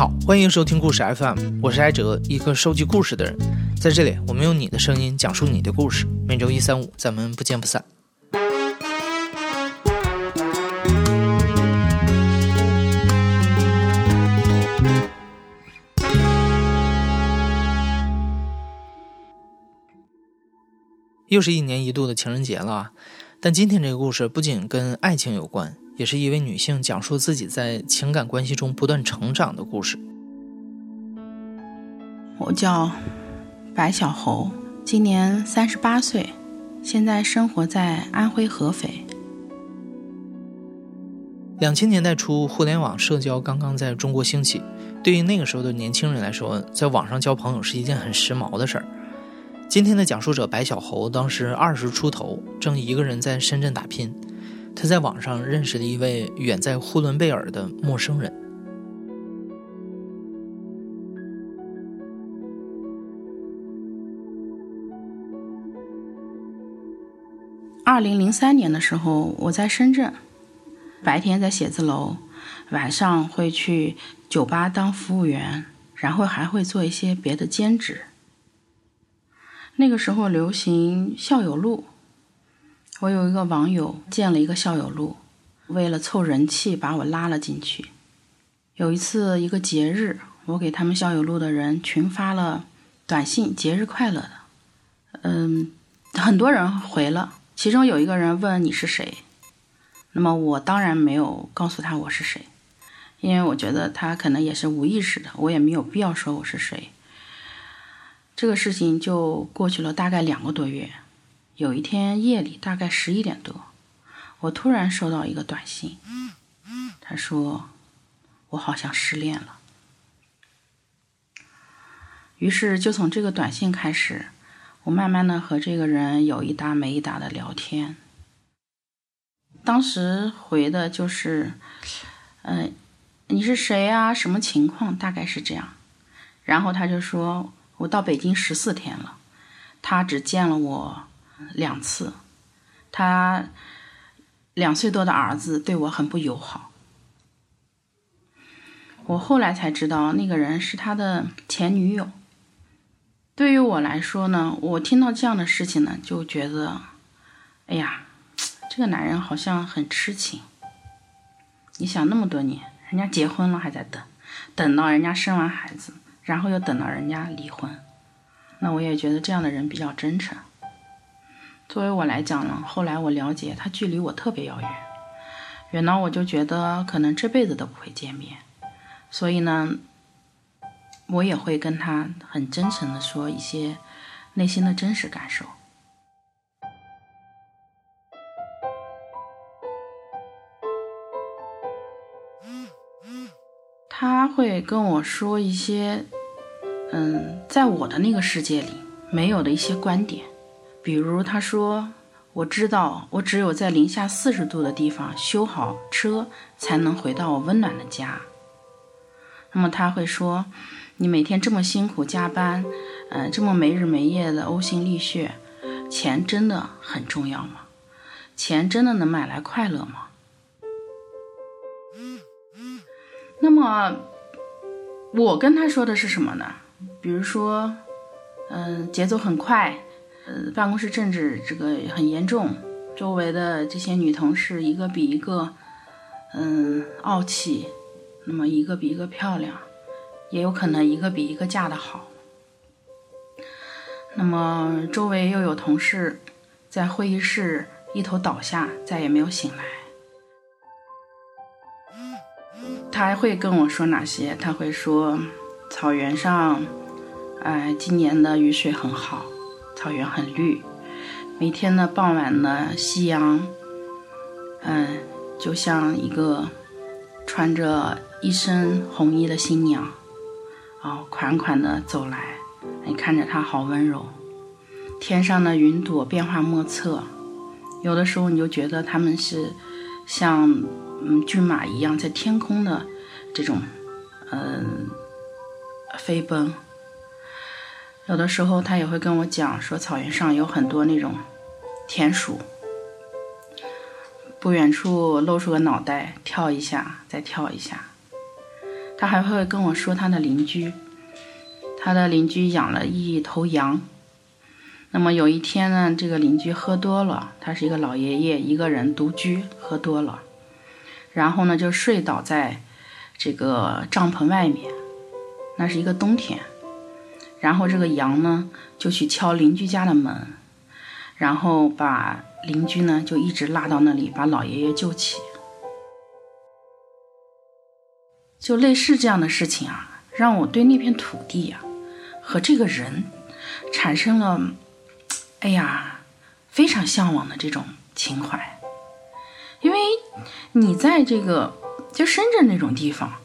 好，欢迎收听故事 FM，我是艾哲，一个收集故事的人。在这里，我们用你的声音讲述你的故事。每周一、三、五，咱们不见不散。又是一年一度的情人节了，但今天这个故事不仅跟爱情有关。也是一位女性讲述自己在情感关系中不断成长的故事。我叫白小猴，今年三十八岁，现在生活在安徽合肥。两千年代初，互联网社交刚刚在中国兴起，对于那个时候的年轻人来说，在网上交朋友是一件很时髦的事儿。今天的讲述者白小猴当时二十出头，正一个人在深圳打拼。他在网上认识了一位远在呼伦贝尔的陌生人。二零零三年的时候，我在深圳，白天在写字楼，晚上会去酒吧当服务员，然后还会做一些别的兼职。那个时候流行校友录。我有一个网友建了一个校友录，为了凑人气，把我拉了进去。有一次一个节日，我给他们校友录的人群发了短信“节日快乐”的，嗯，很多人回了。其中有一个人问你是谁，那么我当然没有告诉他我是谁，因为我觉得他可能也是无意识的，我也没有必要说我是谁。这个事情就过去了大概两个多月。有一天夜里，大概十一点多，我突然收到一个短信，他说：“我好像失恋了。”于是就从这个短信开始，我慢慢的和这个人有一搭没一搭的聊天。当时回的就是：“嗯，你是谁啊？什么情况？大概是这样。”然后他就说：“我到北京十四天了，他只见了我。”两次，他两岁多的儿子对我很不友好。我后来才知道，那个人是他的前女友。对于我来说呢，我听到这样的事情呢，就觉得，哎呀，这个男人好像很痴情。你想那么多年，人家结婚了还在等，等到人家生完孩子，然后又等到人家离婚，那我也觉得这样的人比较真诚。作为我来讲呢，后来我了解他距离我特别遥远，远到我就觉得可能这辈子都不会见面，所以呢，我也会跟他很真诚的说一些内心的真实感受。他会跟我说一些，嗯，在我的那个世界里没有的一些观点。比如他说：“我知道，我只有在零下四十度的地方修好车，才能回到我温暖的家。”那么他会说：“你每天这么辛苦加班，嗯，这么没日没夜的呕心沥血，钱真的很重要吗？钱真的能买来快乐吗？”那么我跟他说的是什么呢？比如说，嗯，节奏很快。呃，办公室政治这个很严重，周围的这些女同事一个比一个，嗯，傲气，那么一个比一个漂亮，也有可能一个比一个嫁得好。那么周围又有同事在会议室一头倒下，再也没有醒来。他还会跟我说哪些？他会说，草原上，哎，今年的雨水很好。草原很绿，每天的傍晚呢夕阳，嗯，就像一个穿着一身红衣的新娘，哦，款款的走来，你看着她好温柔。天上的云朵变化莫测，有的时候你就觉得他们是像嗯骏马一样在天空的这种嗯飞奔。有的时候他也会跟我讲说，草原上有很多那种田鼠，不远处露出个脑袋，跳一下，再跳一下。他还会跟我说他的邻居，他的邻居养了一头羊。那么有一天呢，这个邻居喝多了，他是一个老爷爷，一个人独居，喝多了，然后呢就睡倒在这个帐篷外面。那是一个冬天，然后这个羊呢就去敲邻居家的门，然后把邻居呢就一直拉到那里，把老爷爷救起。就类似这样的事情啊，让我对那片土地呀和这个人产生了。哎呀，非常向往的这种情怀，因为你在这个就深圳那种地方，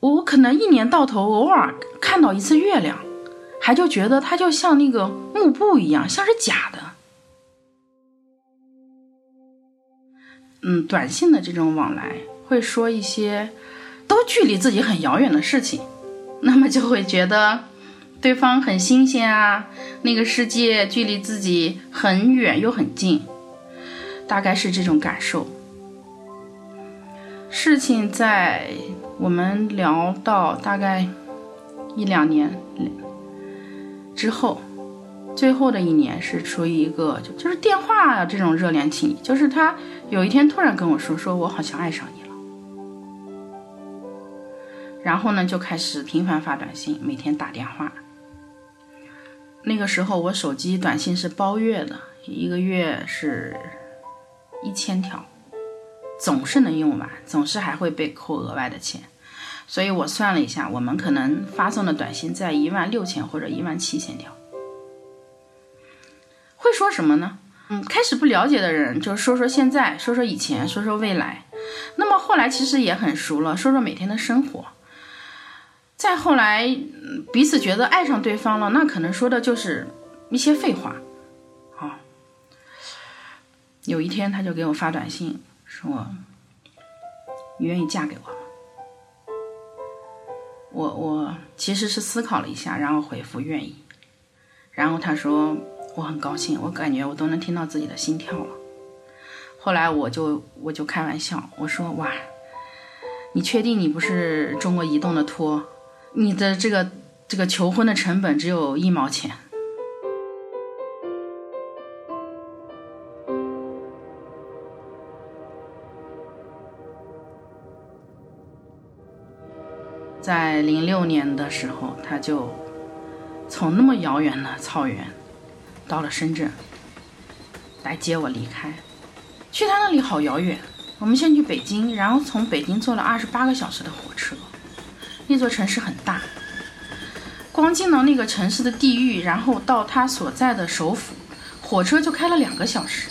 我可能一年到头偶尔看到一次月亮，还就觉得它就像那个幕布一样，像是假的。嗯，短信的这种往来会说一些都距离自己很遥远的事情，那么就会觉得。对方很新鲜啊，那个世界距离自己很远又很近，大概是这种感受。事情在我们聊到大概一两年之后，最后的一年是处于一个就就是电话这种热恋期，就是他有一天突然跟我说，说我好像爱上你了，然后呢就开始频繁发短信，每天打电话。那个时候我手机短信是包月的，一个月是一千条，总是能用完，总是还会被扣额外的钱，所以我算了一下，我们可能发送的短信在一万六千或者一万七千条。会说什么呢？嗯，开始不了解的人就说说现在，说说以前，说说未来，那么后来其实也很熟了，说说每天的生活。再后来，彼此觉得爱上对方了，那可能说的就是一些废话，啊。有一天，他就给我发短信说：“你愿意嫁给我吗？”我我其实是思考了一下，然后回复愿意。然后他说：“我很高兴，我感觉我都能听到自己的心跳了。”后来我就我就开玩笑我说：“哇，你确定你不是中国移动的托？”你的这个这个求婚的成本只有一毛钱。在零六年的时候，他就从那么遥远的草原到了深圳来接我离开。去他那里好遥远，我们先去北京，然后从北京坐了二十八个小时的火车。那座城市很大，光进了那个城市的地域，然后到他所在的首府，火车就开了两个小时。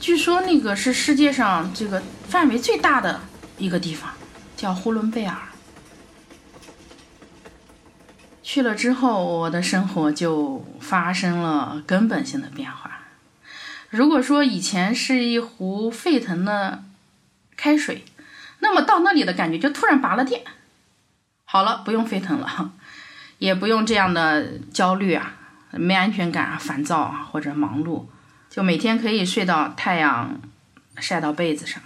据说那个是世界上这个范围最大的一个地方，叫呼伦贝尔。去了之后，我的生活就发生了根本性的变化。如果说以前是一壶沸腾的开水，那么到那里的感觉就突然拔了电。好了，不用沸腾了，也不用这样的焦虑啊，没安全感啊，烦躁啊，或者忙碌，就每天可以睡到太阳晒到被子上，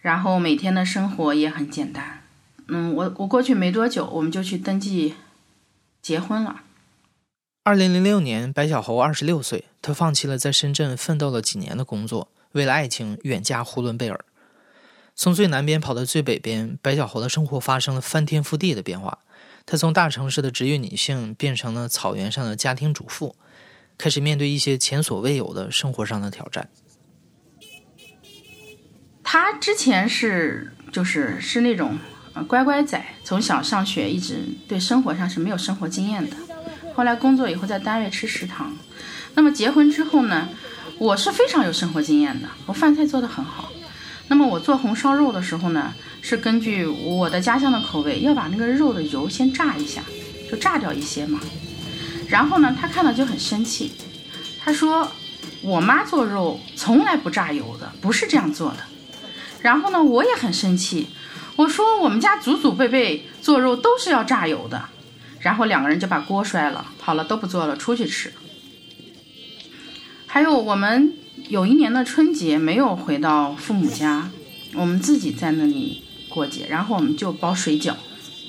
然后每天的生活也很简单。嗯，我我过去没多久，我们就去登记结婚了。二零零六年，白小猴二十六岁，他放弃了在深圳奋斗了几年的工作，为了爱情远嫁呼伦贝尔。从最南边跑到最北边，白小猴的生活发生了翻天覆地的变化。她从大城市的职业女性变成了草原上的家庭主妇，开始面对一些前所未有的生活上的挑战。他之前是就是是那种乖乖仔，从小上学一直对生活上是没有生活经验的。后来工作以后在单位吃食堂，那么结婚之后呢，我是非常有生活经验的，我饭菜做得很好。那么我做红烧肉的时候呢，是根据我的家乡的口味，要把那个肉的油先炸一下，就炸掉一些嘛。然后呢，他看到就很生气，他说：“我妈做肉从来不炸油的，不是这样做的。”然后呢，我也很生气，我说：“我们家祖祖辈辈做肉都是要榨油的。”然后两个人就把锅摔了，好了，都不做了，出去吃。还有我们。有一年的春节没有回到父母家，我们自己在那里过节，然后我们就包水饺，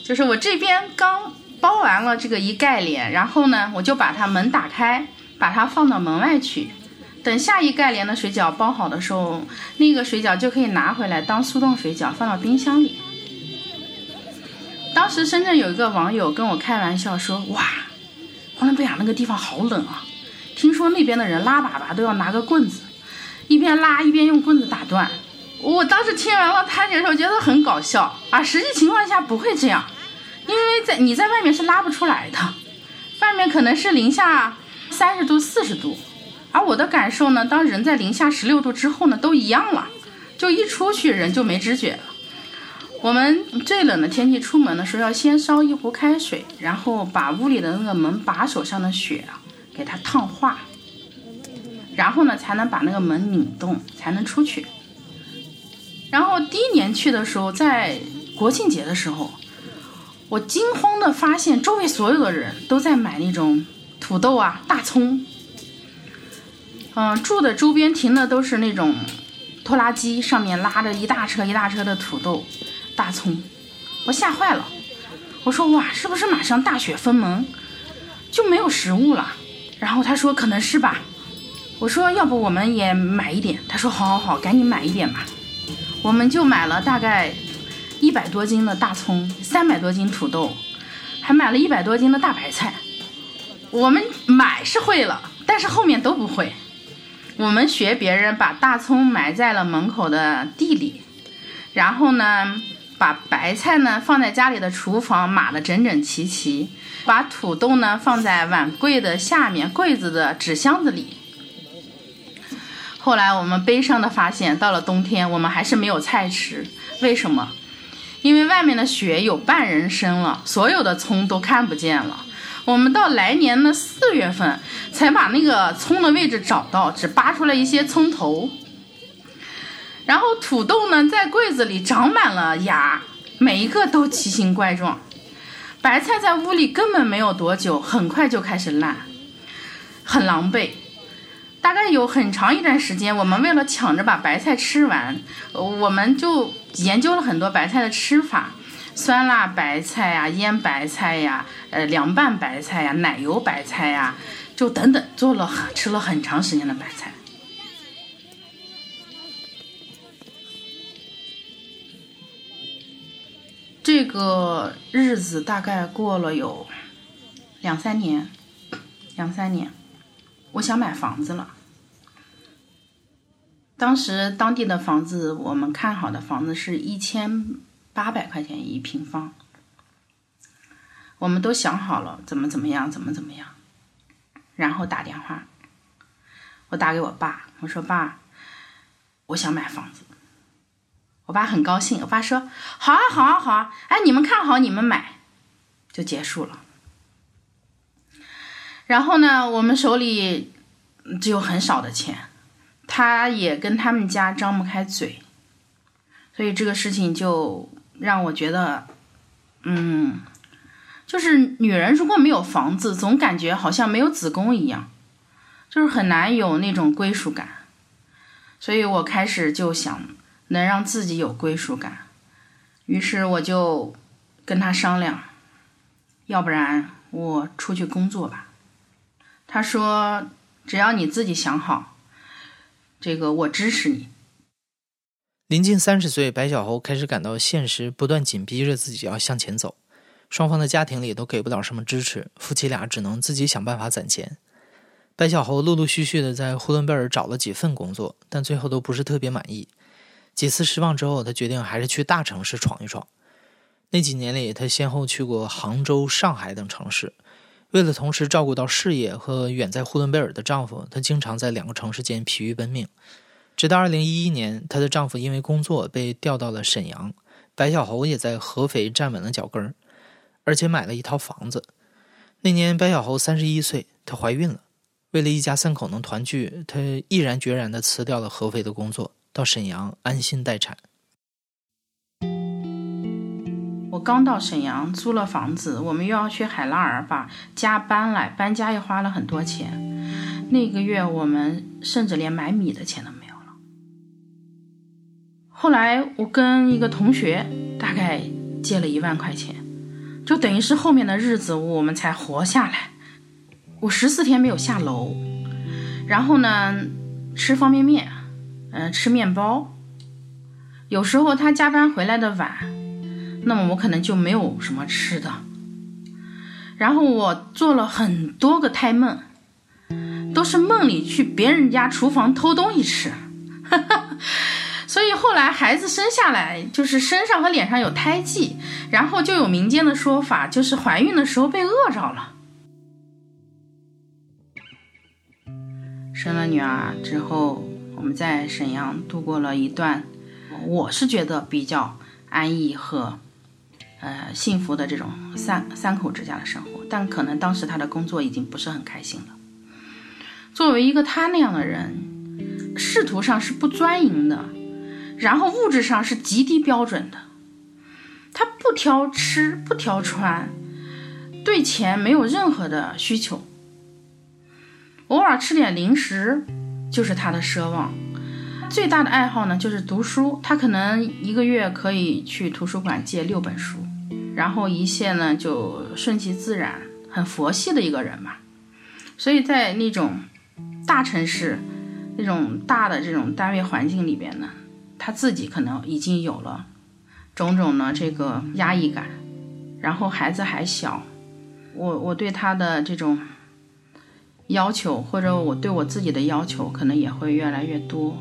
就是我这边刚包完了这个一盖帘，然后呢，我就把它门打开，把它放到门外去，等下一盖帘的水饺包好的时候，那个水饺就可以拿回来当速冻水饺放到冰箱里。是深圳有一个网友跟我开玩笑说：“哇，呼伦贝尔那个地方好冷啊，听说那边的人拉粑粑都要拿个棍子，一边拉一边用棍子打断。”我当时听完了他解说，觉得很搞笑啊。实际情况下不会这样，因为在你在外面是拉不出来的，外面可能是零下三十度、四十度，而我的感受呢，当人在零下十六度之后呢，都一样了，就一出去人就没知觉了。我们最冷的天气出门的时候，要先烧一壶开水，然后把屋里的那个门把手上的雪给它烫化，然后呢才能把那个门拧动，才能出去。然后第一年去的时候，在国庆节的时候，我惊慌的发现周围所有的人都在买那种土豆啊、大葱。嗯，住的周边停的都是那种拖拉机，上面拉着一大车一大车的土豆、大葱，我吓坏了。我说哇，是不是马上大雪封门，就没有食物了？然后他说可能是吧。我说要不我们也买一点？他说好好好，赶紧买一点吧。我们就买了大概一百多斤的大葱，三百多斤土豆，还买了一百多斤的大白菜。我们买是会了，但是后面都不会。我们学别人把大葱埋在了门口的地里，然后呢，把白菜呢放在家里的厨房码的整整齐齐，把土豆呢放在碗柜的下面柜子的纸箱子里。后来我们悲伤的发现，到了冬天，我们还是没有菜吃。为什么？因为外面的雪有半人深了，所有的葱都看不见了。我们到来年的四月份才把那个葱的位置找到，只扒出来一些葱头。然后土豆呢，在柜子里长满了芽，每一个都奇形怪状。白菜在屋里根本没有多久，很快就开始烂，很狼狈。大概有很长一段时间，我们为了抢着把白菜吃完，我们就研究了很多白菜的吃法，酸辣白菜呀、腌白菜呀、呃凉拌白菜呀、奶油白菜呀，就等等，做了吃了很长时间的白菜。这个日子大概过了有两三年，两三年。我想买房子了。当时当地的房子，我们看好的房子是一千八百块钱一平方。我们都想好了怎么怎么样，怎么怎么样，然后打电话，我打给我爸，我说爸，我想买房子。我爸很高兴，我爸说好啊，好啊，好啊，哎，你们看好，你们买，就结束了。然后呢，我们手里只有很少的钱，他也跟他们家张不开嘴，所以这个事情就让我觉得，嗯，就是女人如果没有房子，总感觉好像没有子宫一样，就是很难有那种归属感。所以我开始就想能让自己有归属感，于是我就跟他商量，要不然我出去工作吧。他说：“只要你自己想好，这个我支持你。”临近三十岁，白小猴开始感到现实不断紧逼着自己要向前走。双方的家庭里都给不了什么支持，夫妻俩只能自己想办法攒钱。白小猴陆陆续续的在呼伦贝尔找了几份工作，但最后都不是特别满意。几次失望之后，他决定还是去大城市闯一闯。那几年里，他先后去过杭州、上海等城市。为了同时照顾到事业和远在呼伦贝尔的丈夫，她经常在两个城市间疲于奔命。直到2011年，她的丈夫因为工作被调到了沈阳，白小猴也在合肥站稳了脚跟儿，而且买了一套房子。那年，白小猴三十一岁，她怀孕了。为了一家三口能团聚，她毅然决然地辞掉了合肥的工作，到沈阳安心待产。我刚到沈阳，租了房子，我们又要去海拉尔把家搬来，搬家又花了很多钱。那个月我们甚至连买米的钱都没有了。后来我跟一个同学大概借了一万块钱，就等于是后面的日子我们才活下来。我十四天没有下楼，然后呢，吃方便面，嗯，吃面包。有时候他加班回来的晚，那么我可能就没有什么吃的。然后我做了很多个胎梦，都是梦里去别人家厨房偷东西吃。所以后来孩子生下来，就是身上和脸上有胎记，然后就有民间的说法，就是怀孕的时候被饿着了。生了女儿之后，我们在沈阳度过了一段，我是觉得比较安逸和呃幸福的这种三三口之家的生活。但可能当时他的工作已经不是很开心了。作为一个他那样的人，仕途上是不钻营的，然后物质上是极低标准的。他不挑吃，不挑穿，对钱没有任何的需求。偶尔吃点零食，就是他的奢望。最大的爱好呢，就是读书。他可能一个月可以去图书馆借六本书，然后一切呢就顺其自然，很佛系的一个人嘛。所以在那种大城市、那种大的这种单位环境里边呢，他自己可能已经有了种种的这个压抑感。然后孩子还小，我我对他的这种。要求或者我对我自己的要求可能也会越来越多。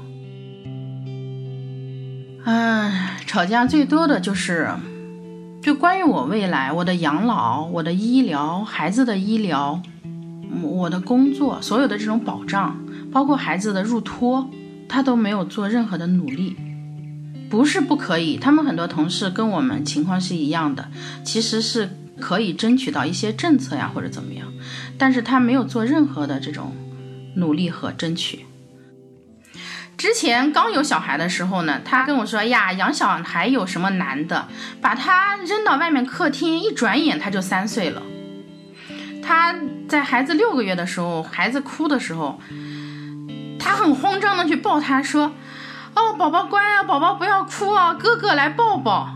唉，吵架最多的就是，就关于我未来、我的养老、我的医疗、孩子的医疗、我的工作，所有的这种保障，包括孩子的入托，他都没有做任何的努力。不是不可以，他们很多同事跟我们情况是一样的，其实是。可以争取到一些政策呀，或者怎么样，但是他没有做任何的这种努力和争取。之前刚有小孩的时候呢，他跟我说呀，养小孩有什么难的？把他扔到外面客厅，一转眼他就三岁了。他在孩子六个月的时候，孩子哭的时候，他很慌张的去抱他，说：“哦，宝宝乖啊，宝宝不要哭啊，哥哥来抱抱。”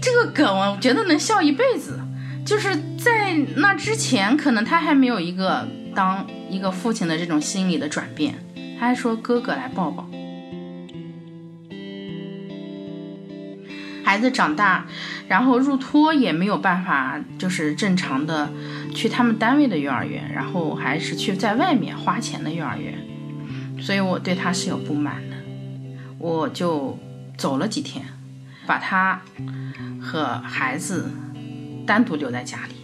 这。个梗我觉得能笑一辈子，就是在那之前，可能他还没有一个当一个父亲的这种心理的转变，他还说哥哥来抱抱。孩子长大，然后入托也没有办法，就是正常的去他们单位的幼儿园，然后还是去在外面花钱的幼儿园，所以我对他是有不满的，我就走了几天，把他。和孩子单独留在家里，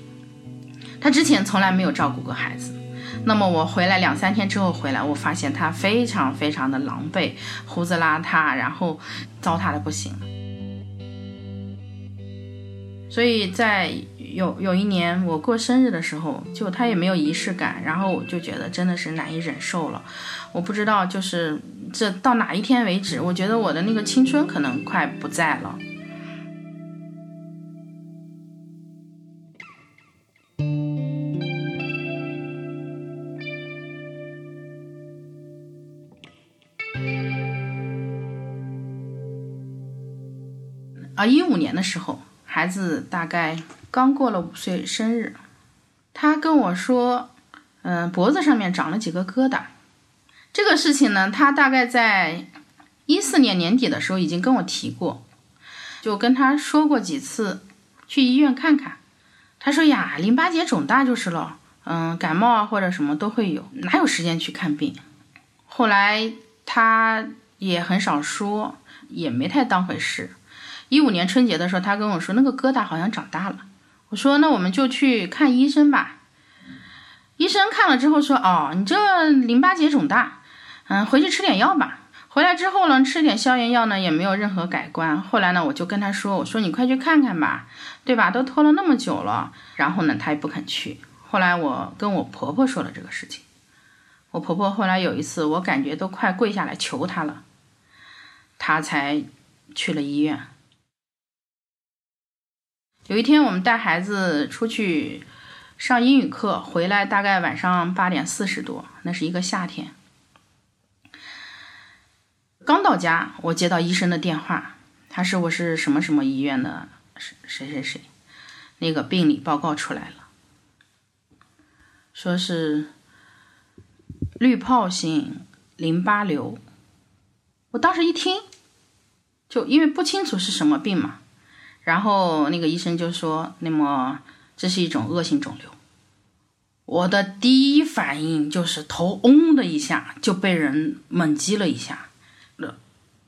他之前从来没有照顾过孩子。那么我回来两三天之后回来，我发现他非常非常的狼狈，胡子邋遢，然后糟蹋的不行。所以在有有一年我过生日的时候，就他也没有仪式感，然后我就觉得真的是难以忍受了。我不知道就是这到哪一天为止，我觉得我的那个青春可能快不在了。啊，一五年的时候，孩子大概刚过了五岁生日，他跟我说，嗯，脖子上面长了几个疙瘩。这个事情呢，他大概在一四年年底的时候已经跟我提过，就跟他说过几次，去医院看看。他说呀，淋巴结肿大就是了，嗯，感冒啊或者什么都会有，哪有时间去看病？后来他也很少说，也没太当回事。一五年春节的时候，他跟我说那个疙瘩好像长大了。我说那我们就去看医生吧。医生看了之后说：“哦，你这淋巴结肿大，嗯，回去吃点药吧。”回来之后呢，吃点消炎药呢也没有任何改观。后来呢，我就跟他说：“我说你快去看看吧，对吧？都拖了那么久了。”然后呢，他也不肯去。后来我跟我婆婆说了这个事情，我婆婆后来有一次，我感觉都快跪下来求她了，她才去了医院。有一天，我们带孩子出去上英语课，回来大概晚上八点四十多，那是一个夏天。刚到家，我接到医生的电话，他是我是什么什么医院的谁谁谁谁，那个病理报告出来了，说是滤泡性淋巴瘤。我当时一听，就因为不清楚是什么病嘛，然后那个医生就说，那么这是一种恶性肿瘤。我的第一反应就是头嗡的一下就被人猛击了一下，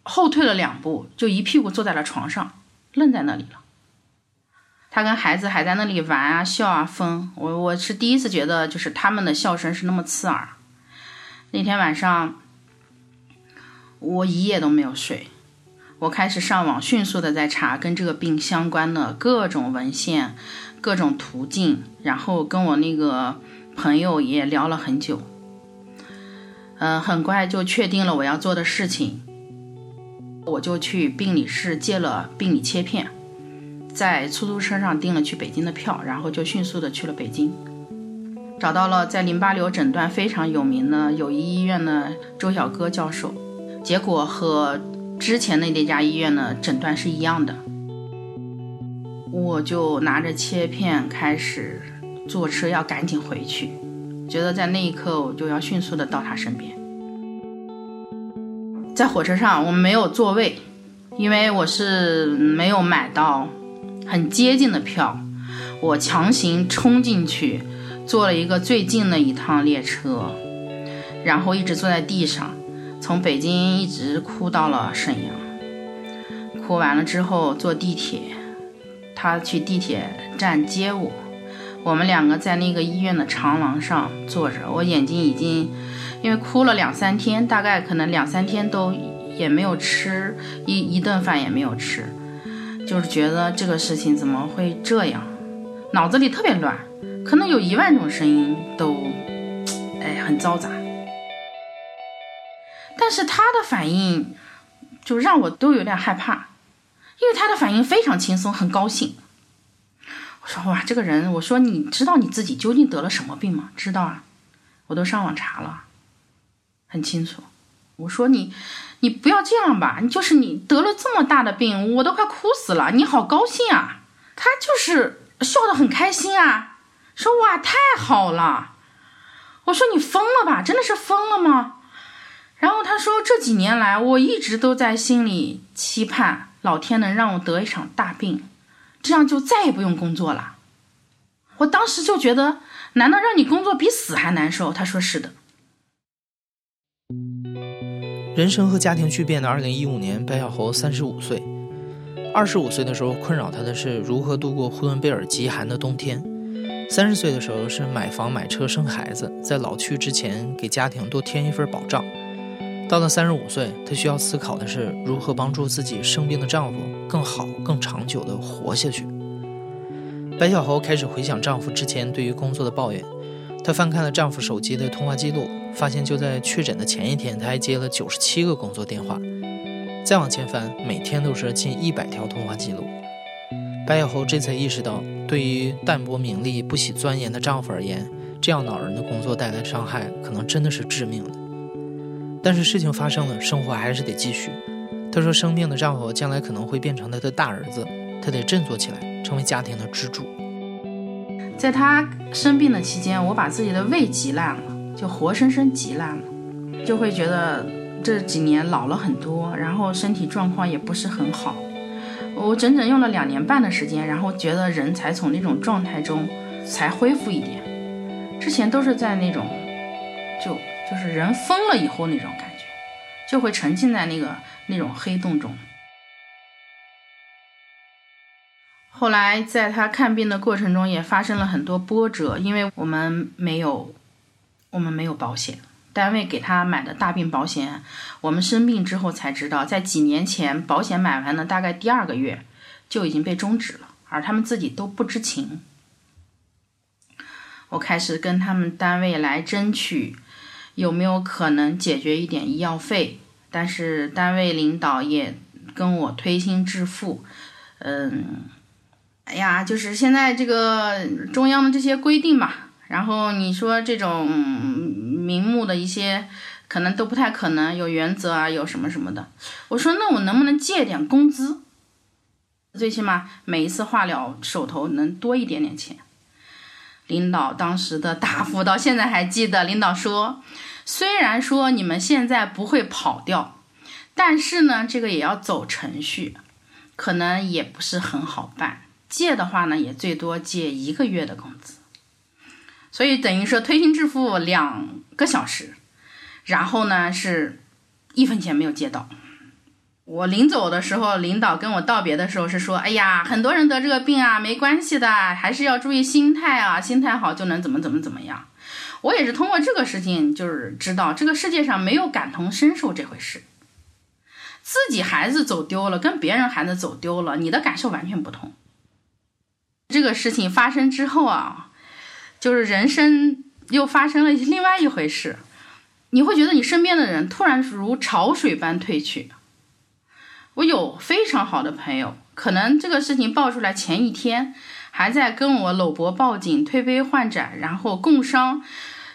后退了两步，就一屁股坐在了床上，愣在那里了。他跟孩子还在那里玩啊、笑啊、疯。我我是第一次觉得，就是他们的笑声是那么刺耳。那天晚上，我一夜都没有睡。我开始上网，迅速的在查跟这个病相关的各种文献、各种途径，然后跟我那个朋友也聊了很久。嗯，很快就确定了我要做的事情。我就去病理室借了病理切片，在出租车上订了去北京的票，然后就迅速的去了北京，找到了在淋巴瘤诊断非常有名的友谊医院的周小歌教授，结果和之前的那家医院的诊断是一样的。我就拿着切片开始坐车要赶紧回去，觉得在那一刻我就要迅速的到他身边。在火车上，我们没有座位，因为我是没有买到很接近的票。我强行冲进去，坐了一个最近的一趟列车，然后一直坐在地上，从北京一直哭到了沈阳。哭完了之后，坐地铁，他去地铁站接我，我们两个在那个医院的长廊上坐着，我眼睛已经。因为哭了两三天，大概可能两三天都也没有吃一一顿饭也没有吃，就是觉得这个事情怎么会这样，脑子里特别乱，可能有一万种声音都，哎，很嘈杂。但是他的反应就让我都有点害怕，因为他的反应非常轻松，很高兴。我说哇，这个人，我说你知道你自己究竟得了什么病吗？知道啊，我都上网查了。很清楚，我说你，你不要这样吧，你就是你得了这么大的病，我都快哭死了，你好高兴啊！他就是笑得很开心啊，说哇太好了。我说你疯了吧，真的是疯了吗？然后他说这几年来我一直都在心里期盼老天能让我得一场大病，这样就再也不用工作了。我当时就觉得，难道让你工作比死还难受？他说是的。人生和家庭巨变的二零一五年，白小猴三十五岁。二十五岁的时候，困扰他的是如何度过呼伦贝尔极寒的冬天；三十岁的时候是买房、买车、生孩子，在老去之前给家庭多添一份保障。到了三十五岁，她需要思考的是如何帮助自己生病的丈夫更好、更长久地活下去。白小猴开始回想丈夫之前对于工作的抱怨，她翻看了丈夫手机的通话记录。发现就在确诊的前一天，他还接了九十七个工作电话。再往前翻，每天都是近一百条通话记录。白小猴这才意识到，对于淡泊名利、不喜钻研的丈夫而言，这样恼人的工作带来的伤害，可能真的是致命的。但是事情发生了，生活还是得继续。她说，生病的丈夫将来可能会变成她的大儿子，她得振作起来，成为家庭的支柱。在她生病的期间，我把自己的胃挤烂了。就活生生急烂了，就会觉得这几年老了很多，然后身体状况也不是很好。我整整用了两年半的时间，然后觉得人才从那种状态中才恢复一点。之前都是在那种，就就是人疯了以后那种感觉，就会沉浸在那个那种黑洞中。后来在他看病的过程中，也发生了很多波折，因为我们没有。我们没有保险，单位给他买的大病保险，我们生病之后才知道，在几年前保险买完的大概第二个月就已经被终止了，而他们自己都不知情。我开始跟他们单位来争取，有没有可能解决一点医药费，但是单位领导也跟我推心置腹，嗯，哎呀，就是现在这个中央的这些规定嘛。然后你说这种名目的一些，可能都不太可能有原则啊，有什么什么的。我说那我能不能借点工资？最起码每一次化疗手头能多一点点钱。领导当时的答复到现在还记得，领导说，虽然说你们现在不会跑掉，但是呢，这个也要走程序，可能也不是很好办。借的话呢，也最多借一个月的工资，所以等于说推心置腹两个小时，然后呢是一分钱没有借到。我临走的时候，领导跟我道别的时候是说：“哎呀，很多人得这个病啊，没关系的，还是要注意心态啊，心态好就能怎么怎么怎么样。”我也是通过这个事情，就是知道这个世界上没有感同身受这回事。自己孩子走丢了，跟别人孩子走丢了，你的感受完全不同。这个事情发生之后啊，就是人生又发生了另外一回事，你会觉得你身边的人突然如潮水般退去。我有非常好的朋友，可能这个事情爆出来前一天，还在跟我搂脖抱紧、推杯换盏，然后共商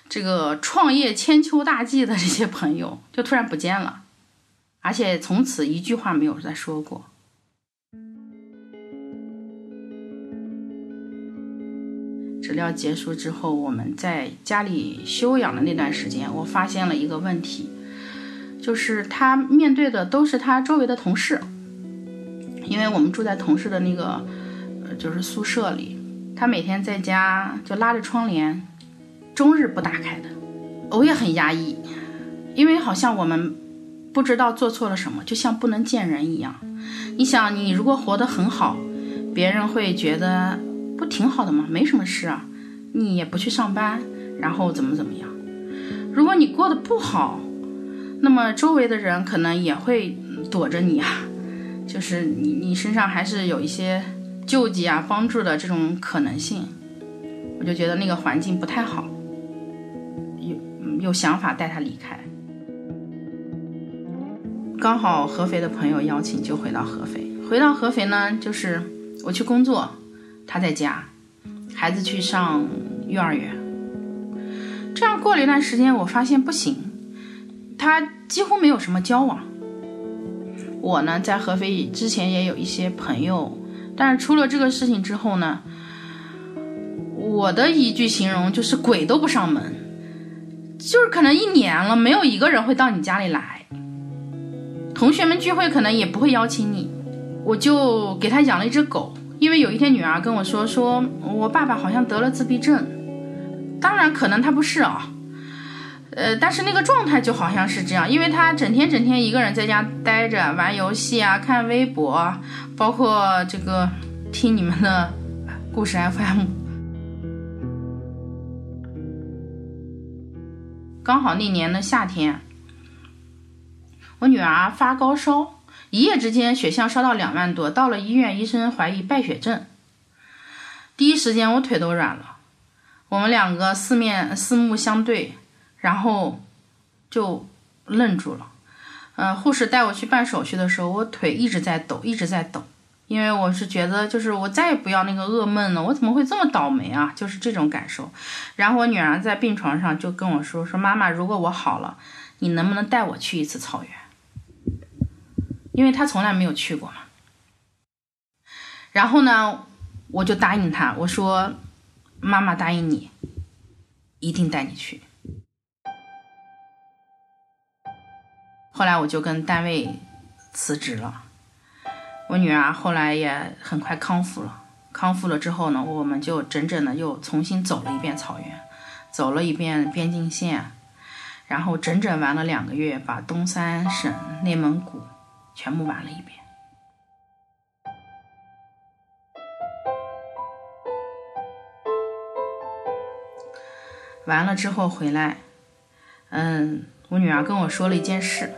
这个创业千秋大计的这些朋友，就突然不见了，而且从此一句话没有再说过。治疗结束之后，我们在家里休养的那段时间，我发现了一个问题。就是他面对的都是他周围的同事，因为我们住在同事的那个，呃，就是宿舍里。他每天在家就拉着窗帘，终日不打开的。我也很压抑，因为好像我们不知道做错了什么，就像不能见人一样。你想，你如果活得很好，别人会觉得不挺好的吗？没什么事啊，你也不去上班，然后怎么怎么样？如果你过得不好，那么周围的人可能也会躲着你啊，就是你你身上还是有一些救济啊、帮助的这种可能性，我就觉得那个环境不太好，有有想法带他离开。刚好合肥的朋友邀请，就回到合肥。回到合肥呢，就是我去工作，他在家，孩子去上幼儿园。这样过了一段时间，我发现不行。他几乎没有什么交往。我呢，在合肥之前也有一些朋友，但是出了这个事情之后呢，我的一句形容就是鬼都不上门，就是可能一年了，没有一个人会到你家里来。同学们聚会可能也不会邀请你。我就给他养了一只狗，因为有一天女儿跟我说，说我爸爸好像得了自闭症，当然可能他不是啊。呃，但是那个状态就好像是这样，因为他整天整天一个人在家待着，玩游戏啊，看微博，包括这个听你们的故事 FM。刚好那年的夏天，我女儿发高烧，一夜之间血象烧到两万多，到了医院，医生怀疑败血症。第一时间我腿都软了，我们两个四面四目相对。然后就愣住了，呃，护士带我去办手续的时候，我腿一直在抖，一直在抖，因为我是觉得，就是我再也不要那个噩梦了，我怎么会这么倒霉啊？就是这种感受。然后我女儿在病床上就跟我说：“说妈妈，如果我好了，你能不能带我去一次草原？因为她从来没有去过嘛。”然后呢，我就答应她，我说：“妈妈答应你，一定带你去。”后来我就跟单位辞职了，我女儿后来也很快康复了。康复了之后呢，我们就整整的又重新走了一遍草原，走了一遍边境线，然后整整玩了两个月，把东三省、内蒙古全部玩了一遍。完了之后回来，嗯，我女儿跟我说了一件事。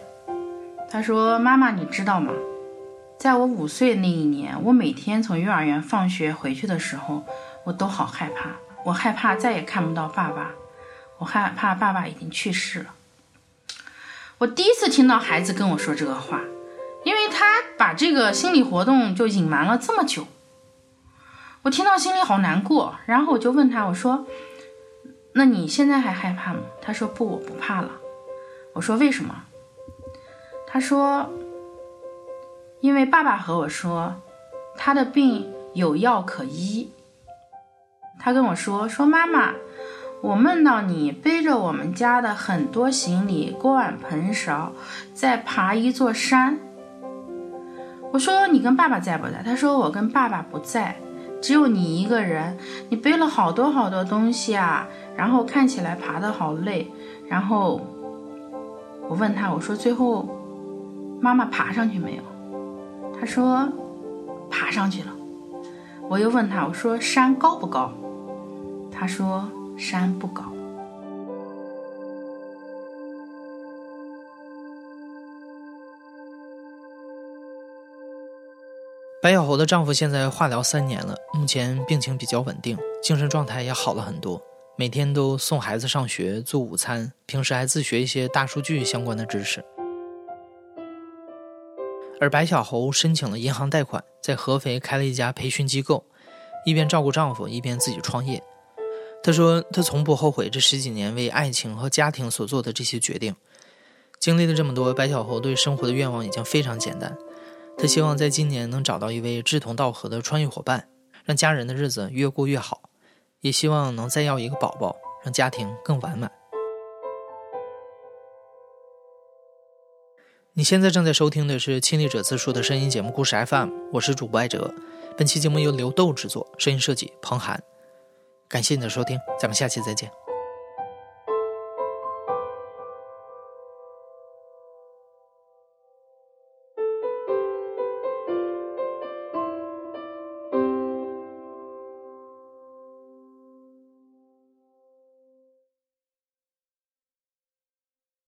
她说：“妈妈，你知道吗？在我五岁那一年，我每天从幼儿园放学回去的时候，我都好害怕。我害怕再也看不到爸爸，我害怕爸爸已经去世了。我第一次听到孩子跟我说这个话，他把这个心理活动就隐瞒了这么久。我听到心里好难过，然后我就问他，我说：那你现在还害怕吗？他说：不，我不怕了。我说：为什么？”他说：“因为爸爸和我说，他的病有药可医。他跟我说：“说妈妈，我梦到你背着我们家的很多行李、锅碗盆勺，在爬一座山。”我说：“你跟爸爸在不在？”他说：“我跟爸爸不在，只有你一个人。你背了好多好多东西啊，然后看起来爬得好累。”然后我问他：“我说最后妈妈爬上去没有？”他说：“爬上去了。”我又问他：“我说山高不高？”他说：“山不高。”白小猴的丈夫现在化疗三年了，目前病情比较稳定，精神状态也好了很多，每天都送孩子上学、做午餐，平时还自学一些大数据相关的知识。而白小猴申请了银行贷款，在合肥开了一家培训机构，一边照顾丈夫，一边自己创业。她说：“她从不后悔这十几年为爱情和家庭所做的这些决定。经历了这么多，白小猴对生活的愿望已经非常简单。”他希望在今年能找到一位志同道合的穿越伙伴，让家人的日子越过越好，也希望能再要一个宝宝，让家庭更完满。你现在正在收听的是《亲历者自述》的声音节目故事 FM，我是主播艾哲。本期节目由刘豆制作，声音设计彭涵。感谢你的收听，咱们下期再见。